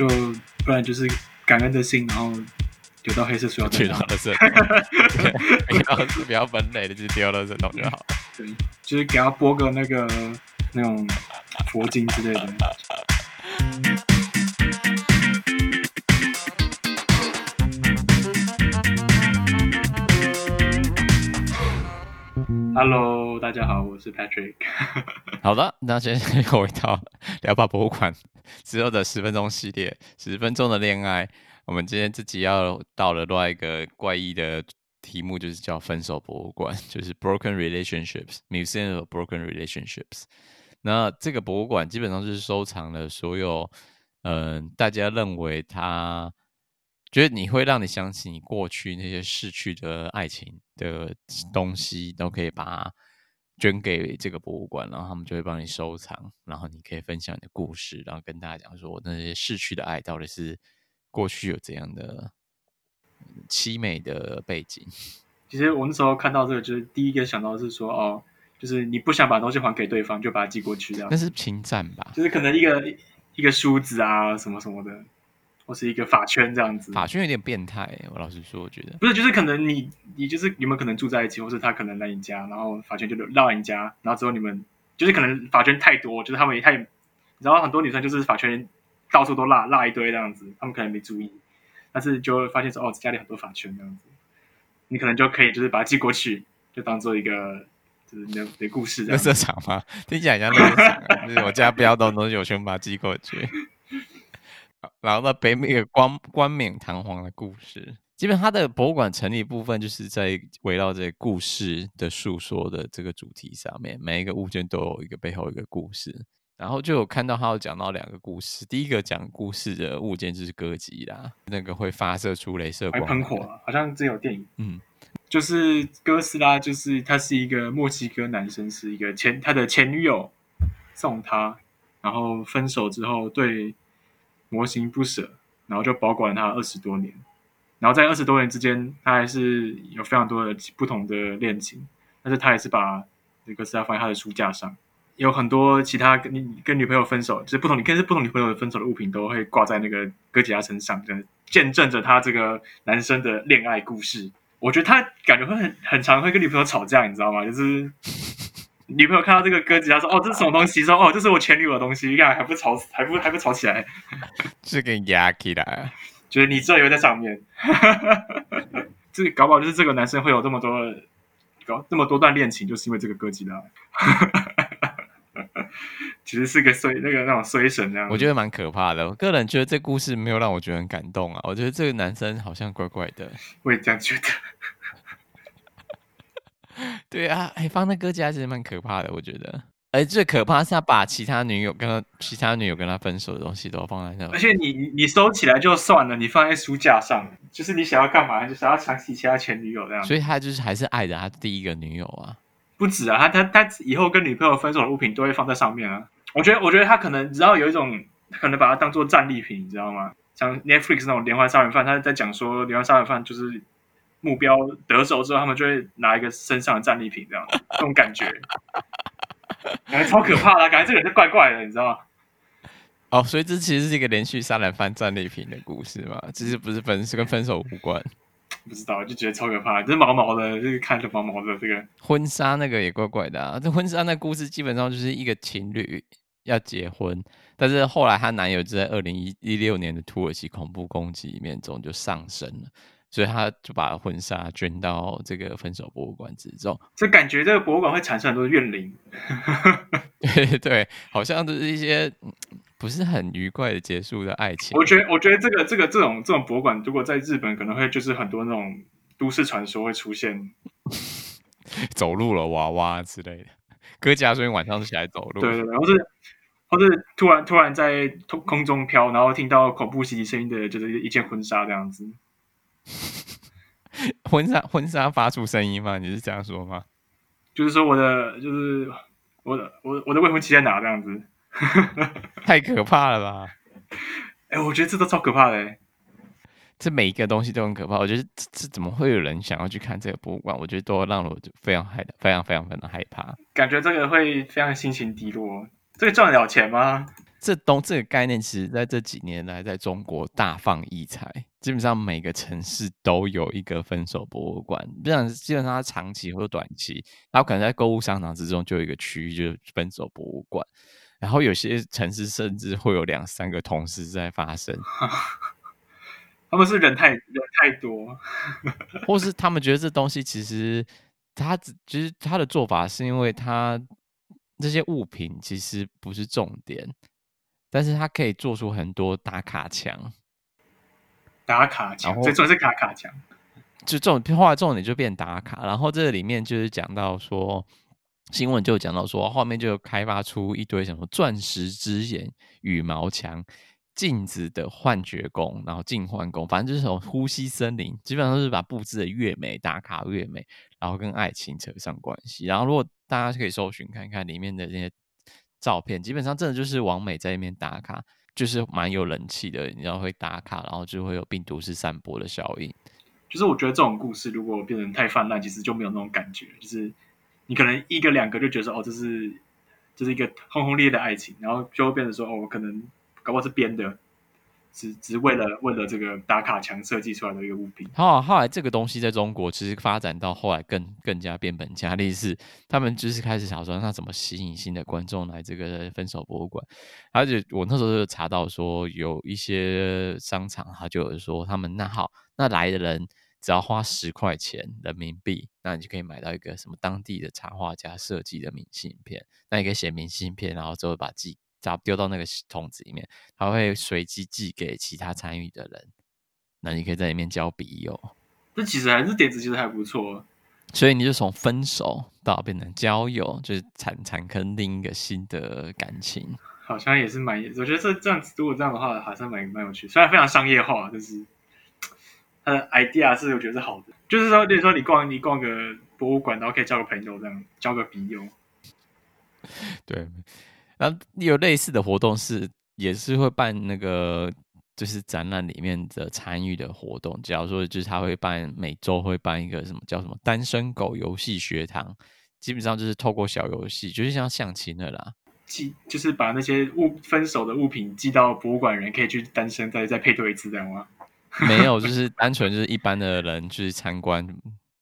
就不然就是感恩的心，然后丢到黑色塑料袋。丢到色，然后是比较分类的，就是丢到这种就好。对，就是给他播个那个那种佛经之类的。Hello，大家好，我是 Patrick。好的，那先 回到聊吧博物馆之后的十分钟系列，十分钟的恋爱。我们今天自己要到了另外一个怪异的题目，就是叫分手博物馆，就是 Broken Relationships Museum of Broken Relationships。那这个博物馆基本上就是收藏了所有，嗯、呃，大家认为它。觉得你会让你想起你过去那些逝去的爱情的东西，都可以把它捐给这个博物馆，然后他们就会帮你收藏，然后你可以分享你的故事，然后跟大家讲说那些逝去的爱到底是过去有怎样的凄美的背景。其实我那时候看到这个，就是第一个想到是说，哦，就是你不想把东西还给对方，就把它寄过去，这样。那是侵占吧？就是可能一个一个梳子啊，什么什么的。或是一个法圈这样子，法圈有点变态。我老实说，我觉得不是，就是可能你你就是有没有可能住在一起，或是他可能来你家，然后法圈就绕你家，然后之后你们就是可能法圈太多，就是他们也太，你知道很多女生就是法圈到处都落落一堆这样子，他们可能没注意，但是就会发现说哦，家里很多法圈这样子，你可能就可以就是把它寄过去，就当做一个就是那的故事。垃圾场吗？听起来像垃圾场，就是我家不要东西，我全部把它寄过去。然后呢，北美一个冠冠冕堂皇的故事，基本上它的博物馆成立部分就是在围绕这个故事的诉说的这个主题上面，每一个物件都有一个背后一个故事。然后就有看到他有讲到两个故事，第一个讲故事的物件就是歌吉啦，那个会发射出镭射光，还喷火，好像真有电影。嗯，就是哥斯拉，就是他是一个墨西哥男生，是一个前他的前女友送他，然后分手之后对。模型不舍，然后就保管了他二十多年，然后在二十多年之间，他还是有非常多的不同的恋情，但是他还是把那个哥斯拉放在他的书架上，有很多其他跟你跟女朋友分手，就是不同你跟是不同女朋友分手的物品都会挂在那个哥吉拉身上，就见证着他这个男生的恋爱故事。我觉得他感觉会很很常会跟女朋友吵架，你知道吗？就是。女朋友看到这个歌词，她说：“ 哦，这是什么东西？”说：“哦，这是我前女友的东西。”你看还不吵，还不还不吵起来，是 给压起来，觉得你这有在上面。这个搞不好就是这个男生会有这么多搞这么多段恋情，就是因为这个歌姬的。其实是个衰那个那种衰神这样，我觉得蛮可怕的。我个人觉得这故事没有让我觉得很感动啊。我觉得这个男生好像怪怪的，我也这样觉得。对啊，哎，放在哥吉拉其实蛮可怕的，我觉得。哎，最可怕是他把其他女友跟他其他女友跟他分手的东西都放在那。而且你你收起来就算了，你放在书架上，就是你想要干嘛，就想要想起其他前女友这样。所以他就是还是爱着他第一个女友啊。不止啊，他他他以后跟女朋友分手的物品都会放在上面啊。我觉得我觉得他可能你知道有一种可能把它当做战利品，你知道吗？像 Netflix 那种连环杀人犯，他在讲说连环杀人犯就是。目标得手之后，他们就会拿一个身上的战利品，这样这种感觉，感觉超可怕的，感觉这个人是怪怪的，你知道吗？哦，所以这其实是一个连续杀人犯战利品的故事嘛？其实不是分，是跟分手无关。不知道，就觉得超可怕，就是毛毛的，就是看着毛毛的，这个婚纱那个也怪怪的啊。这婚纱那故事基本上就是一个情侣要结婚，但是后来她男友就在二零一六年的土耳其恐怖攻击里面中就丧生了。所以他就把婚纱捐到这个分手博物馆之中，就感觉这个博物馆会产生很多怨灵。对对，好像都是一些不是很愉快的结束的爱情。我觉得，我觉得这个这个这种这种博物馆，如果在日本，可能会就是很多那种都市传说会出现，走路了娃娃之类的，哥吉拉所以晚上起来走路，对对对，或是或是突然突然在空空中飘，然后听到恐怖袭击声音的，就是一件婚纱这样子。婚纱婚纱发出声音吗？你是这样说吗？就是说我的就是我的我我的未婚妻在哪这样子？太可怕了吧！哎、欸，我觉得这都超可怕的、欸。这每一个东西都很可怕。我觉得这这怎么会有人想要去看这个博物馆？我觉得都让我非常害非常非常非常害怕。感觉这个会非常心情低落。这个赚得了钱吗？这东这个概念，其实在这几年来，在中国大放异彩。基本上每个城市都有一个分手博物馆，不然基本上它长期或短期，然后可能在购物商场之中就有一个区域，就是分手博物馆。然后有些城市甚至会有两三个同时在发生。他们是人太人太多，或是他们觉得这东西其实他只其实他的做法是因为他这些物品其实不是重点。但是它可以做出很多打卡墙，打卡墙，这算是打卡墙。就这种后来重点就变打卡，然后这个里面就是讲到说，新闻就讲到说，后面就开发出一堆什么钻石之眼、羽毛墙、镜子的幻觉宫，然后镜幻宫，反正就是什么呼吸森林，基本上都是把布置的越美，打卡越美，然后跟爱情扯上关系。然后如果大家可以搜寻看看里面的那些。照片基本上真的就是王美在那边打卡，就是蛮有人气的。你知道会打卡，然后就会有病毒式散播的效应。就是我觉得这种故事如果变成太泛滥，其实就没有那种感觉。就是你可能一个两个就觉得哦，这是这是一个轰轰烈烈的爱情，然后就会变成说哦，我可能搞不好是编的。只只为了为了这个打卡墙设计出来的一个物品。好，后来这个东西在中国其实发展到后来更更加变本加厉，是他们就是开始想说，那怎么吸引新的观众来这个分手博物馆？而且我那时候就查到说，有一些商场他就有说，他们那好，那来的人只要花十块钱人民币，那你就可以买到一个什么当地的插画家设计的明信片，那你可以写明信片，然后之后把寄。只要丢到那个桶子里面，它会随机寄给其他参与的人。那你可以在里面交笔友。这其实还是点子，其实还不错。所以你就从分手到变成交友，就是产产生另一个新的感情。好像也是蛮，我觉得这这样子，如果这样的话，好像蛮蛮有趣。虽然非常商业化，就是它的 idea 是我觉得是好的。就是说，比如说你逛你逛个博物馆，然后可以交个朋友，这样交个笔友。对。然后有类似的活动是，也是会办那个，就是展览里面的参与的活动。假如说，就是他会办每周会办一个什么叫什么单身狗游戏学堂，基本上就是透过小游戏，就是像相亲的啦，寄就是把那些物分手的物品寄到博物馆，人可以去单身再再配对一次，这样吗？没有，就是单纯就是一般的人去参观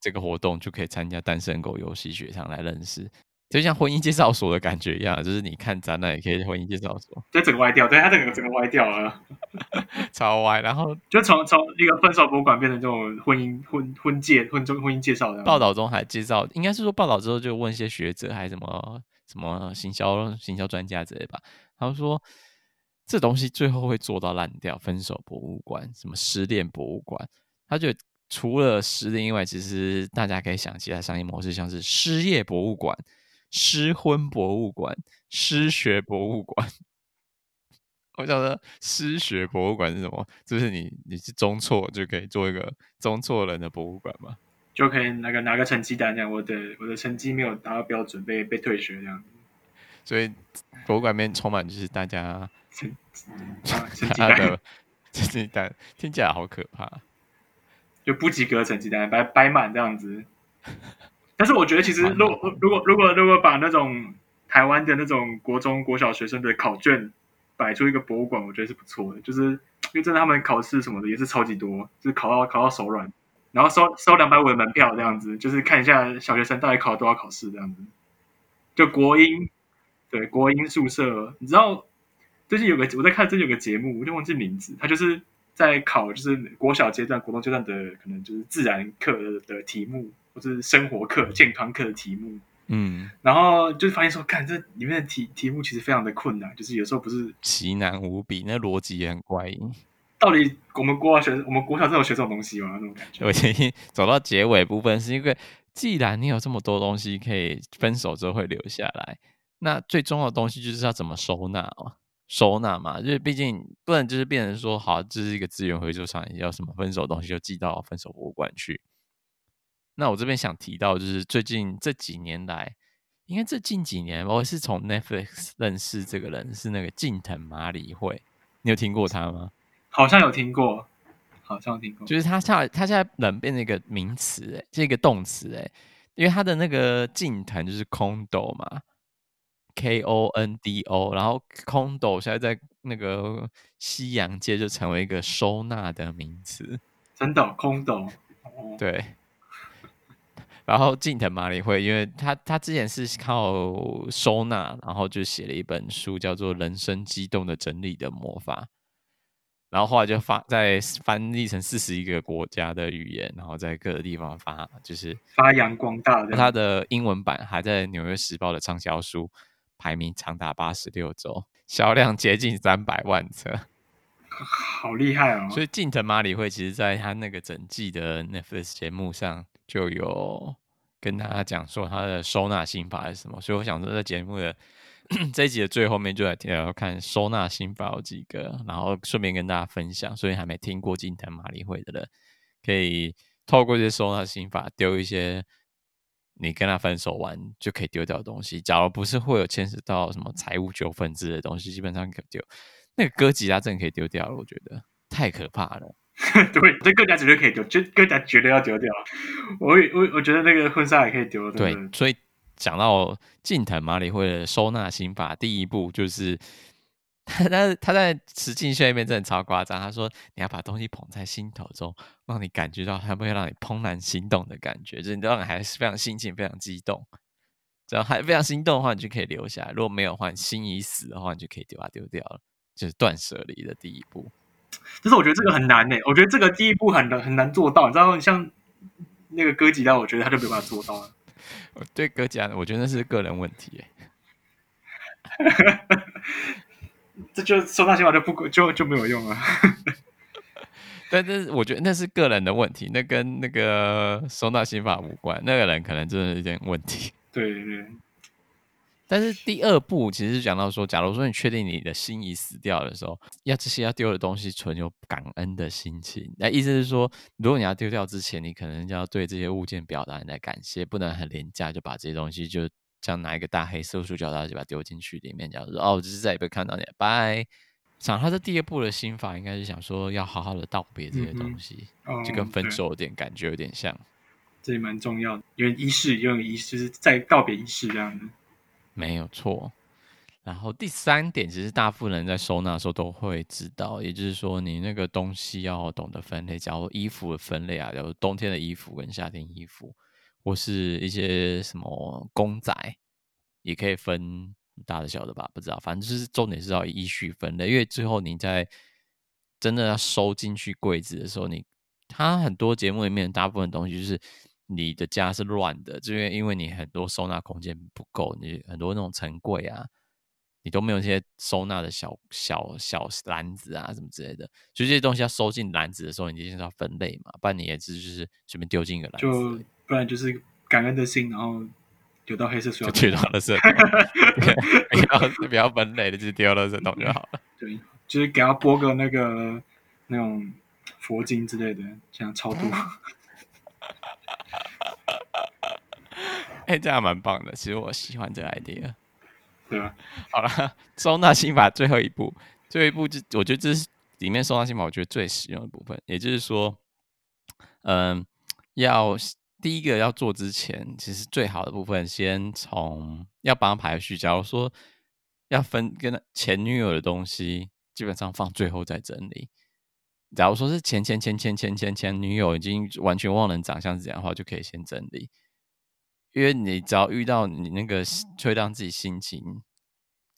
这个活动，就可以参加单身狗游戏学堂来认识。就像婚姻介绍所的感觉一样，就是你看展览也可以婚姻介绍所，就整个歪掉，对，它整个整个歪掉了，超歪。然后就从从一个分手博物馆变成这种婚姻婚婚介婚中婚姻介绍的。报道中还介绍，应该是说报道之后就问一些学者，还是什么什么行销行销专家之类吧。他们说这东西最后会做到烂掉，分手博物馆，什么失恋博物馆，他就除了失恋以外，其实大家可以想其他商业模式，像是失业博物馆。失婚博物馆、失学博物馆，我想说失学博物馆是什么？就是你你是中错就可以做一个中错人的博物馆嘛？就可以那个拿个成绩单这样，我的我的成绩没有达到标准，被被退学这样。所以博物馆里面充满就是大家成 成绩单，成绩单听起来好可怕，就不及格成绩单摆摆满这样子。但是我觉得，其实如果如果如果如果把那种台湾的那种国中国小学生的考卷摆出一个博物馆，我觉得是不错的。就是因为真的他们考试什么的也是超级多，就是考到考到手软，然后收收两百五的门票这样子，就是看一下小学生到底考了多少考试这样子。就国英对国英宿舍，你知道最近有个我在看，最近有个节目，我就忘记名字，他就是在考就是国小阶段、国中阶段的可能就是自然课的，的题目。或是生活课、健康课的题目，嗯，然后就发现说，看这里面的题题目其实非常的困难，就是有时候不是奇难无比，那逻辑也很怪异。到底我们国小学，我们国小真的有学这种东西吗？那种感觉。我建议走到结尾部分，是因为既然你有这么多东西可以分手之后会留下来，那最重要的东西就是要怎么收纳哦，收纳嘛，就是毕竟不能就是变成说，好，这是一个资源回收厂，要什么分手的东西就寄到分手博物馆去。那我这边想提到，就是最近这几年来，应该这近几年，我是从 Netflix 认识这个人，是那个近藤麻里惠，你有听过他吗？好像有听过，好像有听过。就是他现在他现在人变成一个名词，哎，这个动词，哎，因为他的那个近藤就是空斗嘛 K O N D O，然后 Kondo 现在在那个西洋界就成为一个收纳的名词。真的，Kondo。对。然后近藤麻里惠，因为他他之前是靠收纳，然后就写了一本书，叫做《人生激动的整理的魔法》。然后后来就发在翻译成四十一个国家的语言，然后在各个地方发，就是发扬光大的。他的英文版还在《纽约时报》的畅销书排名长达八十六周，销量接近三百万册，好厉害哦！所以近藤麻里惠其实在他那个整季的 Netflix 节目上就有跟大家讲说他的收纳心法是什么，所以我想说在节目的。这一集的最后面就来聊看收纳心法有几个，然后顺便跟大家分享。所以还没听过金藤麻里会的人，可以透过这些收纳心法丢一些你跟他分手完就可以丢掉的东西。假如不是会有牵扯到什么财务纠纷之类的东西，基本上可丢。那个哥吉拉真的可以丢掉了，我觉得太可怕了。对，这更加绝对可以丢，就更加绝对要丢掉。我我我觉得那个婚纱也可以丢。对，所以。讲到近藤麻里惠的收纳心法，第一步就是他他他在实境秀里面真的超夸张。他说你要把东西捧在心头中，让你感觉到他不会让你怦然心动的感觉，就是你让你还是非常心情非常激动。只要还非常心动的话，你就可以留下来；如果没有的话，你心已死的话，你就可以丢它丢掉了。就是断舍离的第一步。但是我觉得这个很难呢、欸。我觉得这个第一步很难很难做到。你知道，像那个哥吉拉，我觉得他就没办法做到了。对哥吉拉，我觉得那是个人问题。这就收纳心法就不就就没有用了。但是我觉得那是个人的问题，那跟那个收纳心法无关。那个人可能真的有点问题。对对对。但是第二步其实是讲到说，假如说你确定你的心已死掉的时候，要这些要丢的东西存有感恩的心情。那意思是说，如果你要丢掉之前，你可能要对这些物件表达你的感谢，不能很廉价就把这些东西就像拿一个大黑色塑胶袋就把它丢进去里面，这样说哦，我就是再也不会看到你了，拜。想他的第二步的心法应该是想说要好好的道别这些东西，嗯哦、就跟分手有点感觉有点像。这也蛮重要的，因为仪式，因为仪式就是在道别仪式这样的。没有错，然后第三点，其实大部分人在收纳的时候都会知道，也就是说，你那个东西要懂得分类。假如衣服的分类啊，有冬天的衣服跟夏天衣服，或是一些什么公仔，也可以分大的小的吧，不知道，反正就是重点是要依序分类，因为最后你在真的要收进去柜子的时候，你它很多节目里面大部分东西就是。你的家是乱的，就因为因为你很多收纳空间不够，你很多那种层柜啊，你都没有一些收纳的小小小篮子啊什么之类的，所以这些东西要收进篮子的时候，你一定是要分类嘛，不然你也是就是随便丢进一个篮子，就不然就是感恩的心，然后丢到黑色丢到垃圾桶，不要不要分类的，就丢到垃圾桶就好了。对，就是给他播个那个那种佛经之类的，这样超度。哎、欸，这样蛮棒的。其实我喜欢这个 idea。对啊，好了，收纳心法最后一步，最后一步就我觉得这是里面收纳心法我觉得最实用的部分。也就是说，嗯、呃，要第一个要做之前，其实最好的部分先从要帮他排序。假如说要分跟前女友的东西，基本上放最后再整理。假如说是前前前前前前前女友已经完全忘了长相是怎样的话，就可以先整理。因为你只要遇到你那个会让自己心情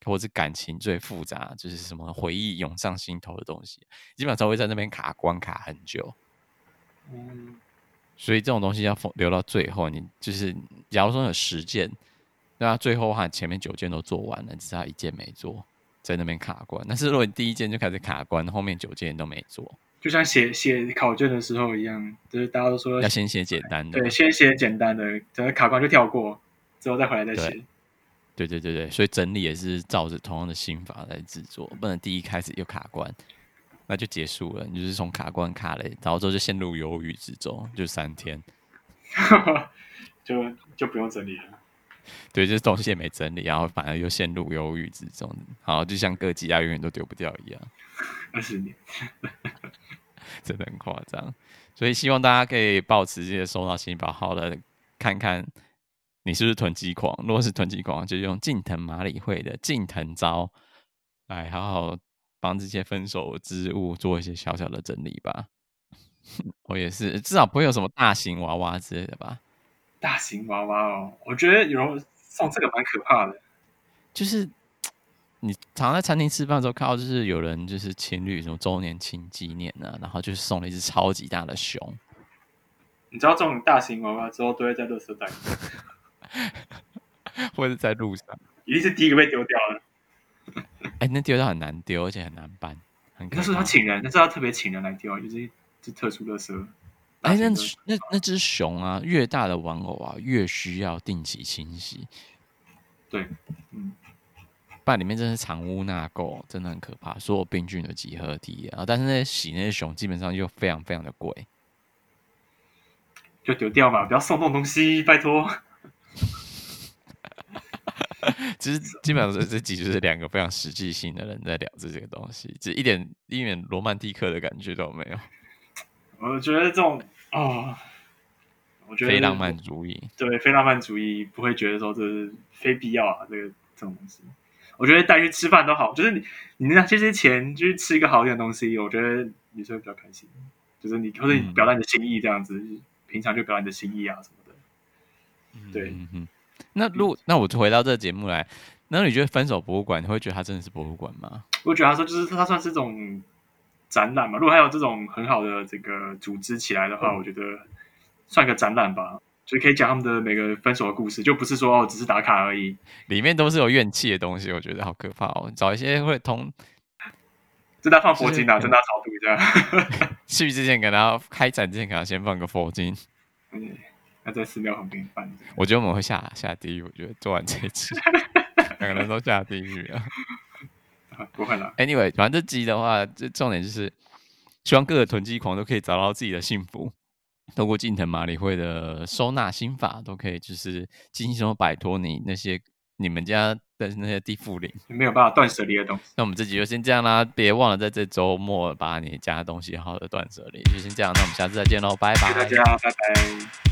或者感情最复杂，就是什么回忆涌上心头的东西，基本上会在那边卡关卡很久。嗯，所以这种东西要留到最后。你就是假如说有十件，那最后的话前面九件都做完了，只差一件没做，在那边卡关。但是如果你第一件就开始卡关，后面九件都没做。就像写写考卷的时候一样，就是大家都说要先写简单的，对，先写简单的，等卡关就跳过，之后再回来再写。对对对对，所以整理也是照着同样的心法来制作，不能第一开始又卡关，那就结束了。你就是从卡关卡了，然后之后就陷入忧郁之中，就三天，就就不用整理了。对，就是东西也没整理，然后反而又陷入忧郁之中，好，就像哥吉拉永远都丢不掉一样。二十年，真的很夸张，所以希望大家可以保持这些收到心法，好的看看你是不是囤积狂？如果是囤积狂，就用近藤麻里惠的近藤招来好好帮这些分手之物做一些小小的整理吧。我也是，至少不会有什么大型娃娃之类的吧？大型娃娃哦，我觉得有人送这个蛮可怕的。就是你常常在餐厅吃饭的时候看到，就是有人就是情侣什么周年庆纪念啊，然后就是送了一只超级大的熊。你知道这种大型娃娃之后都会在垃圾袋，或者在路上，一定是第一个被丢掉了。哎、欸，那丢掉很难丢，而且很难搬。那是他请人，那是他特别请人来丢，就是这特殊垃圾。哎、欸，那那那只熊啊，越大的玩偶啊，越需要定期清洗。对，嗯，不然里面真是藏污纳垢，真的很可怕，所有病菌的集合体啊。但是那些洗那些熊，基本上又非常非常的贵。就丢掉嘛，不要送这种东西，拜托。其实基本上这这集就是两个非常实际性的人在聊这些东西，就一点一点罗曼蒂克的感觉都没有。我觉得这种啊、哦，我觉得非浪漫主义，对，非浪漫主义不会觉得说这是非必要啊，这个这种东西，我觉得带去吃饭都好，就是你你拿这些钱去吃一个好一点的东西，我觉得女生会比较开心，就是你或者你表达你的心意这样子。嗯平常就表达你的心意啊什么的，对，嗯哼。那如果那我就回到这个节目来，那你觉得分手博物馆，你会觉得它真的是博物馆吗？我觉得他说就是它算是一种展览嘛。如果还有这种很好的这个组织起来的话，嗯、我觉得算个展览吧，就可以讲他们的每个分手的故事，就不是说哦只是打卡而已。里面都是有怨气的东西，我觉得好可怕哦。找一些会同。正在放佛经啊，正在超度这样。去之前给他开展之前，给他先放个佛经。嗯，他在寺庙旁边办。我觉得我们会下下地狱。我觉得做完这一次，两个人都下地狱啊。不会啦。Anyway，反正这集的话，这重点就是希望各个囤积狂都可以找到自己的幸福，透过近藤麻里惠的收纳心法，都可以就是轻松摆脱你那些。你们家的那些地缚灵，没有办法断舍离的东西。那我们这集就先这样啦，别忘了在这周末把你家的东西好好的断舍离。就先这样，那我们下次再见喽，拜拜。谢谢大家，拜拜。